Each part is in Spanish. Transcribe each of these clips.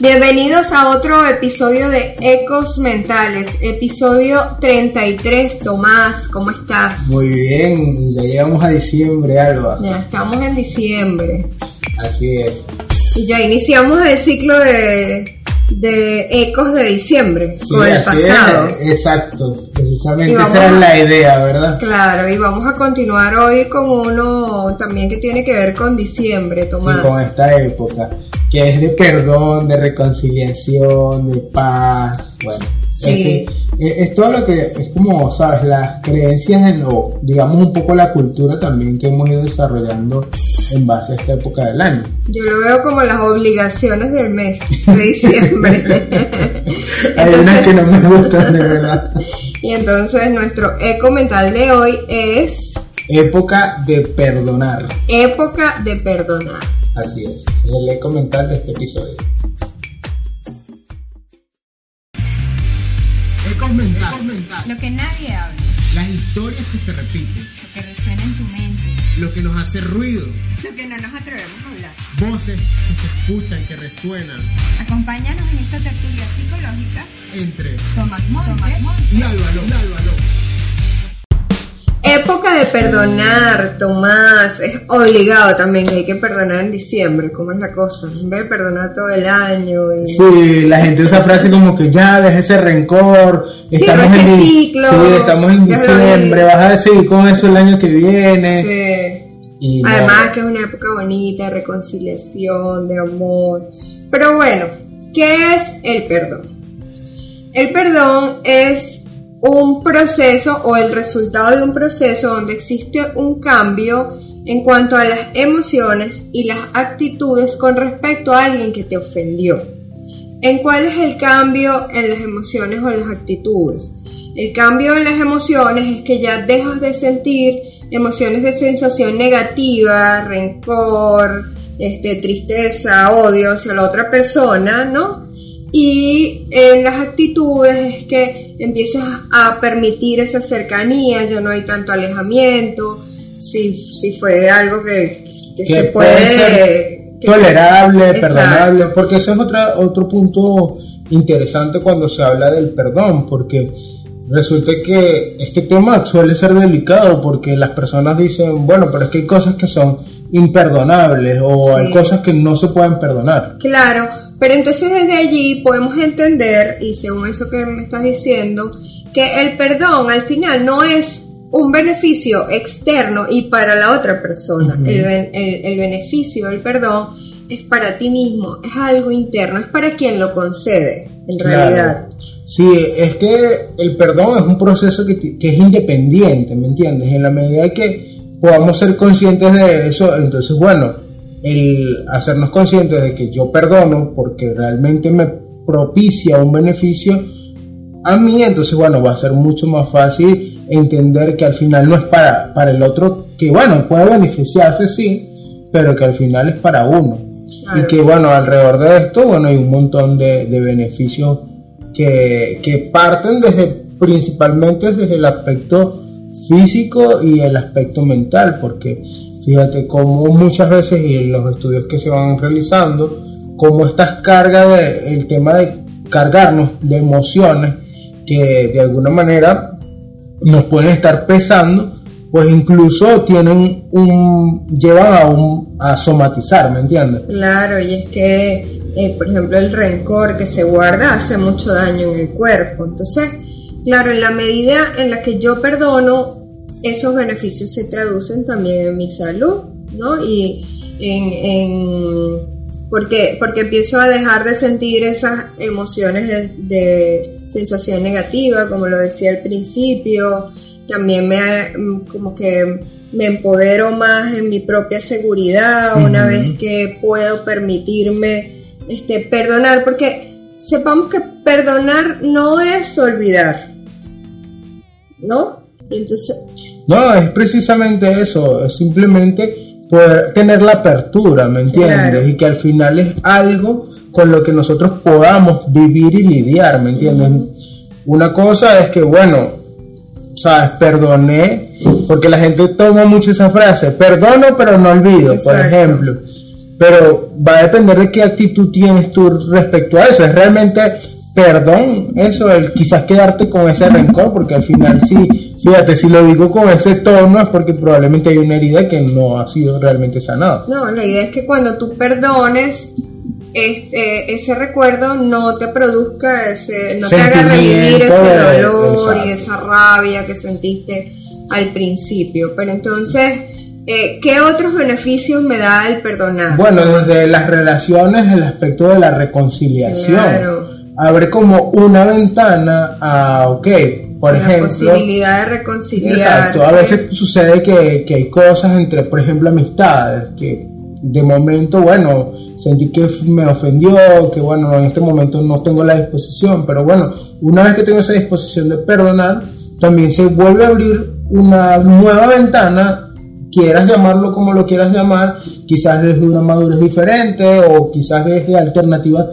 Bienvenidos a otro episodio de Ecos Mentales, episodio 33. Tomás, ¿cómo estás? Muy bien, ya llegamos a diciembre, Alba. Ya estamos en diciembre. Así es. Y ya iniciamos el ciclo de, de Ecos de diciembre Sí, con el pasado. es, exacto. Precisamente esa era la idea, ¿verdad? Claro, y vamos a continuar hoy con uno también que tiene que ver con diciembre, Tomás. Sí, con esta época, que es de perdón, de reconciliación, de paz, bueno. Sí. Es, decir, es- todo lo que es como, ¿sabes? Las creencias en lo, digamos un poco la cultura también que hemos ido desarrollando en base a esta época del año. Yo lo veo como las obligaciones del mes de diciembre. Hay unas Entonces- que no me gustan de verdad. Y entonces nuestro eco mental de hoy es Época de perdonar. época de perdonar. Así es, ese es el eco mental de este episodio. Ecos mentales. Lo que nadie habla, Las historias que se repiten, lo que resuena en tu mente, lo que nos hace ruido, lo que no nos atrevemos a hablar. voces que se escuchan, que resuenan Acompáñanos en esta tertulia psicológica. entre Tomás Montes. y Álvaro. Álvaro. Época de perdonar, Tomás. Es obligado también que hay que perdonar en diciembre. ¿Cómo es la cosa? En vez de perdonar todo el año. Y... Sí, la gente usa frase como que ya deja ese rencor, Sí, estamos ese en ciclo, sí, estamos en diciembre, vas a seguir con eso el año que viene. Sí. Y no. Además que es una época bonita de reconciliación, de amor. Pero bueno, ¿qué es el perdón? El perdón es un proceso o el resultado de un proceso donde existe un cambio en cuanto a las emociones y las actitudes con respecto a alguien que te ofendió. ¿En cuál es el cambio en las emociones o las actitudes? El cambio en las emociones es que ya dejas de sentir emociones de sensación negativa, rencor, este, tristeza, odio hacia la otra persona, ¿no? Y en las actitudes es que empiezas a permitir esa cercanía, ya no hay tanto alejamiento, si, si fue algo que, que Que se puede puede... ser que tolerable, perdonable, porque eso es otra, otro punto interesante cuando se habla del perdón, porque resulta que este tema suele ser delicado porque las personas dicen, bueno, pero es que hay cosas que son imperdonables o hay cosas que no se pueden perdonar. Claro, pero entonces desde allí podemos entender, y según eso que me estás diciendo, que el perdón al final no es un beneficio externo y para la otra persona. El, el- el beneficio del perdón es para ti mismo, es algo interno, es para quien lo concede, en realidad. Claro. Sí, es que el perdón es un proceso que, que es independiente, ¿me entiendes? En la medida que podamos ser conscientes de eso, entonces, bueno, el hacernos conscientes de que yo perdono porque realmente me propicia un beneficio a mí, entonces, bueno, va a ser mucho más fácil entender que al final no es para, para el otro, que bueno, puede beneficiarse, sí, pero que al final es para uno. Claro. Y que bueno, alrededor de esto, bueno, hay un montón de, de beneficios que, que parten desde, principalmente desde el aspecto físico y el aspecto mental, porque fíjate cómo muchas veces y en los estudios que se van realizando, cómo estas cargas de, el tema de cargarnos de emociones que de alguna manera nos pueden estar pesando, pues incluso tienen un, llevan a, un, a somatizar, ¿me entiendes? Claro, y es que, eh, por ejemplo, el rencor que se guarda hace mucho daño en el cuerpo. Entonces, claro, en la medida en la que yo perdono, esos beneficios se traducen también en mi salud, ¿no? Y en, en- porque, porque empiezo a dejar de sentir esas emociones de, de sensación negativa, como lo decía al principio, también me como que me empodero más en mi propia seguridad una vez que puedo permitirme este perdonar porque sepamos que perdonar no es olvidar ¿no? Y entonces No, es precisamente eso, es simplemente poder tener la apertura, ¿me entiendes? Claro. Y que al final es algo con lo que nosotros podamos vivir y lidiar, ¿me entiendes? Una cosa es que, bueno, sabes, perdoné, porque la gente toma mucho esa frase, perdono pero no olvido, por ejemplo. pero va a depender de qué actitud tienes tú respecto a eso. Es realmente perdón, eso, el quizás quedarte con ese rencor, porque al final sí, fíjate, si lo digo con ese tono es porque probablemente hay una herida que no ha sido realmente sanada. No, la idea es que cuando tú perdones, este, ese recuerdo no te produzca ese, no te haga revivir ese de- dolor y esa rabia que sentiste al principio. Pero entonces, eh, ¿qué otros beneficios me da el perdonar? Bueno, desde las relaciones, el aspecto de la reconciliación. Claro. Abre como una ventana a, ok, por la ejemplo. posibilidad de reconciliarse. Exacto, a veces sucede que, que hay cosas entre, por ejemplo, amistades, que de momento, bueno, sentí que me ofendió, que bueno, en este momento no tengo la disposición, pero bueno, una vez que tengo esa disposición de perdonar, también se vuelve a abrir una nueva ventana, quieras llamarlo como lo quieras llamar, quizás desde una madurez diferente o quizás desde alternativas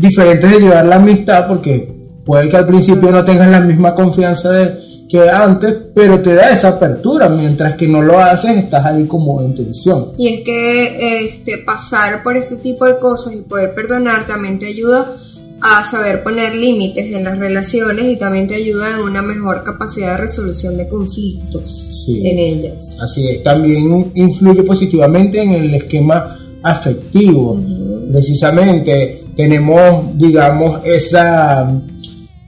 diferentes de llevar la amistad, porque puede que al principio no tengas la misma confianza de, que antes, pero te da esa apertura, mientras que no lo haces, estás ahí como en tensión. Y es que este, pasar por este tipo de cosas y poder perdonar también te ayuda a saber poner límites en las relaciones y también te ayuda en una mejor capacidad de resolución de conflictos Sí. en ellas. Así es, también influye positivamente en el esquema afectivo. Precisamente tenemos, digamos, esa,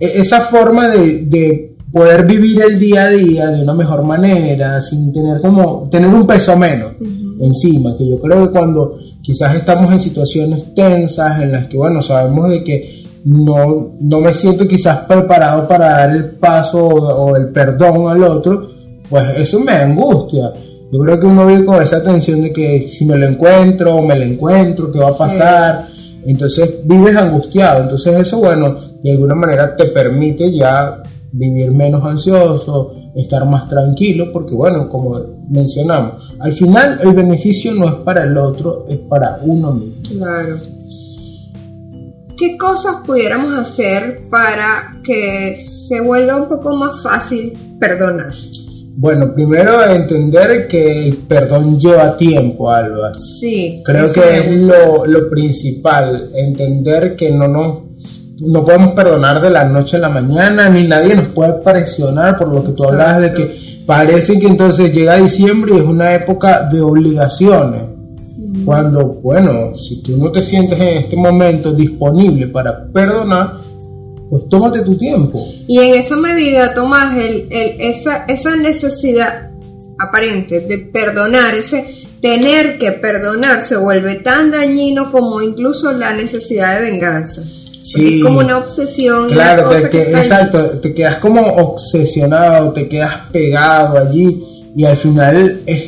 e- esa forma de, de poder vivir el día a día de una mejor manera, sin tener como, tener un peso menos encima, que yo creo que cuando quizás estamos en situaciones tensas en las que, bueno, sabemos de que no, no me siento quizás preparado para dar el paso o, o el perdón al otro, pues eso me angustia. Yo creo que uno vive con esa tensión de que si me lo encuentro o me lo encuentro, ¿qué va a pasar? Entonces vives angustiado. Entonces eso, bueno, de alguna manera te permite ya vivir menos ansioso, estar más tranquilo, porque bueno, como mencionamos, al final el beneficio no es para el otro, es para uno mismo. Claro. ¿Qué cosas pudiéramos hacer para que se vuelva un poco más fácil perdonar? Bueno, primero entender que el perdón lleva tiempo, Alba. Sí. Creo que es lo, lo principal, entender que no nos no podemos perdonar de la noche a la mañana, ni nadie nos puede presionar por lo que tú hablabas de que parece que entonces llega diciembre y es una época de obligaciones. Cuando, bueno, si tú no te sientes en este momento disponible para perdonar, pues tómate tu tiempo. Y en esa medida, Tomás, el, el- esa, esa necesidad aparente de perdonar, ese tener que perdonar, se vuelve tan dañino como incluso la necesidad de venganza. Sí. es como una obsesión. Claro, una te, cosa que que- está allí. exacto, te quedas como obsesionado, te quedas pegado allí y al final es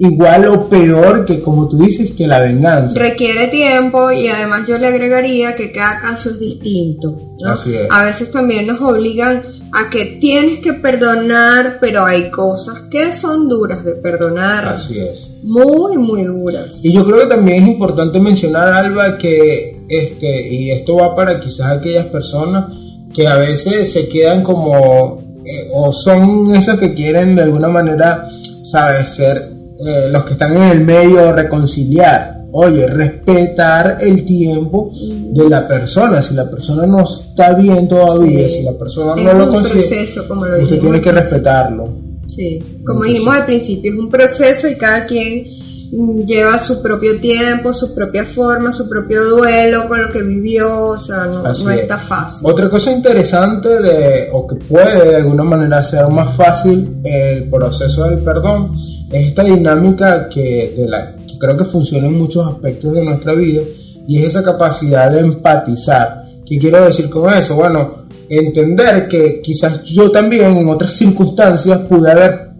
igual o peor que como tú dices que la venganza. Requiere tiempo y además yo le agregaría que cada caso es distinto. ¿no? Así es. A veces también nos obligan a que tienes que perdonar, pero hay cosas que son duras de perdonar. Así es. Muy, muy duras. Y yo creo que también es importante mencionar, Alba, que este, y esto va para quizás aquellas personas que a veces se quedan como, eh, o son esos que quieren de alguna manera, sabes, ser eh, los que están en el medio, reconciliar. Oye, respetar el tiempo de la persona. Si la persona no está bien todavía, Sí. si la persona Es no lo consigue, proceso, como lo usted tiene que respetarlo. Sí, como dijimos al principio, es un proceso y cada quien lleva su propio tiempo, su propia forma, su propio duelo con lo que vivió, o sea, no, no es. está fácil. Otra cosa interesante de, o que puede de alguna manera hacer más fácil el proceso del perdón es esta dinámica que, de la, que creo que funciona en muchos aspectos de nuestra vida y es esa capacidad de empatizar. ¿Qué quiero decir con eso? Bueno, entender que quizás yo también en otras circunstancias pude haber,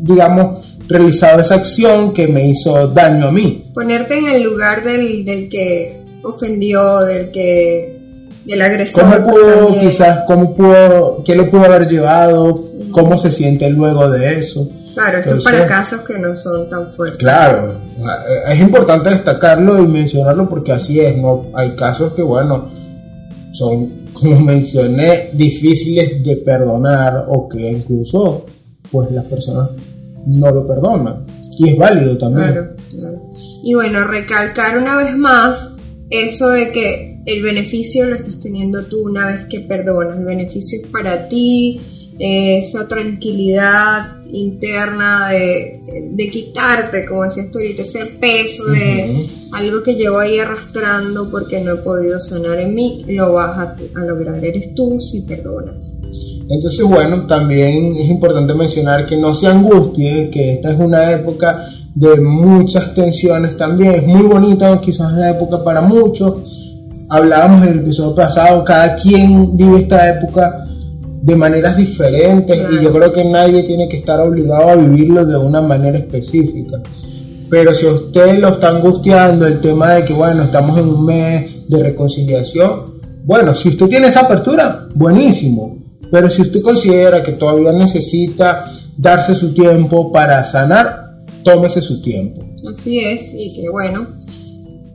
digamos, realizado esa acción que me hizo daño a mí. Ponerte en el lugar del, del que ofendió, del que del agresor. ¿Cómo pudo, también. quizás, cómo pudo, qué lo pudo haber llevado? ¿Cómo se siente luego de eso? Claro, esto es Entonces- para casos que no son tan fuertes. Claro, eh, es importante destacarlo y mencionarlo porque así es, ¿no? Hay casos que, bueno, son, como mencioné, difíciles de perdonar o que incluso, pues las personas no lo perdonan. Y es válido también. Claro, claro. Y bueno, recalcar una vez más eso de que el beneficio lo estás teniendo tú una vez que perdonas. El beneficio es para ti, esa tranquilidad interna de, de quitarte, como decías tú ahorita, ese peso de algo que llevo ahí arrastrando porque no he podido sanar en mí, lo vas a, a lograr. Eres tú si perdonas. Entonces, bueno, también es importante mencionar que no se angustie, que esta es una época de muchas tensiones también. Es muy bonita, quizás la época para muchos. Hablábamos en el episodio pasado, cada quien vive esta época de maneras diferentes y yo creo que nadie tiene que estar obligado a vivirlo de una manera específica. Pero si a usted lo está angustiando el tema de que, bueno, estamos en un mes de reconciliación, bueno, si usted tiene esa apertura, buenísimo. Pero si usted considera que todavía necesita darse su tiempo para sanar, tómese su tiempo. Así es, y que bueno,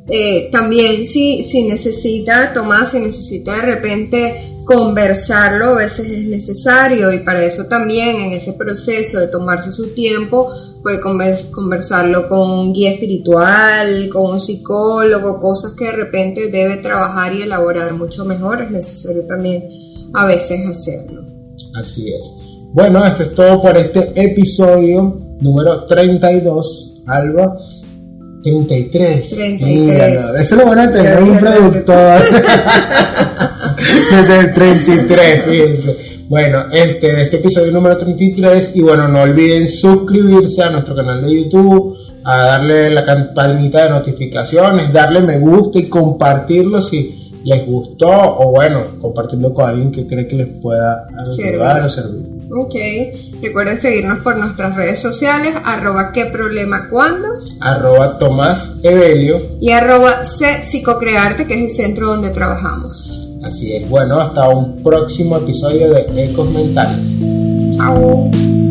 eh, también si, si necesita tomar, si necesita de repente conversarlo, a veces es necesario y para eso también en ese proceso de tomarse su tiempo puede conversarlo con un guía espiritual, con un psicólogo, cosas que de repente debe trabajar y elaborar mucho mejor, es necesario también a veces hacerlo. Así es. Bueno, esto es todo por este episodio número 32, Alba. 33. 33. Míralo. Eso lo van a tener un productor. Desde el 33, fíjense. Bueno, este, este episodio número 33. Y bueno, no olviden suscribirse a nuestro canal de YouTube, a darle la campanita de notificaciones, darle me gusta y compartirlo si les gustó o bueno, compartirlo con alguien que cree que les pueda ayudar o servir. Ok, recuerden seguirnos por nuestras redes sociales, arroba qué problema cuando Arroba Tomás Evelio. y arroba C Psicocrearte, que es el centro donde trabajamos. Así es. Bueno, hasta un próximo episodio de Ecos Mentales. Chao.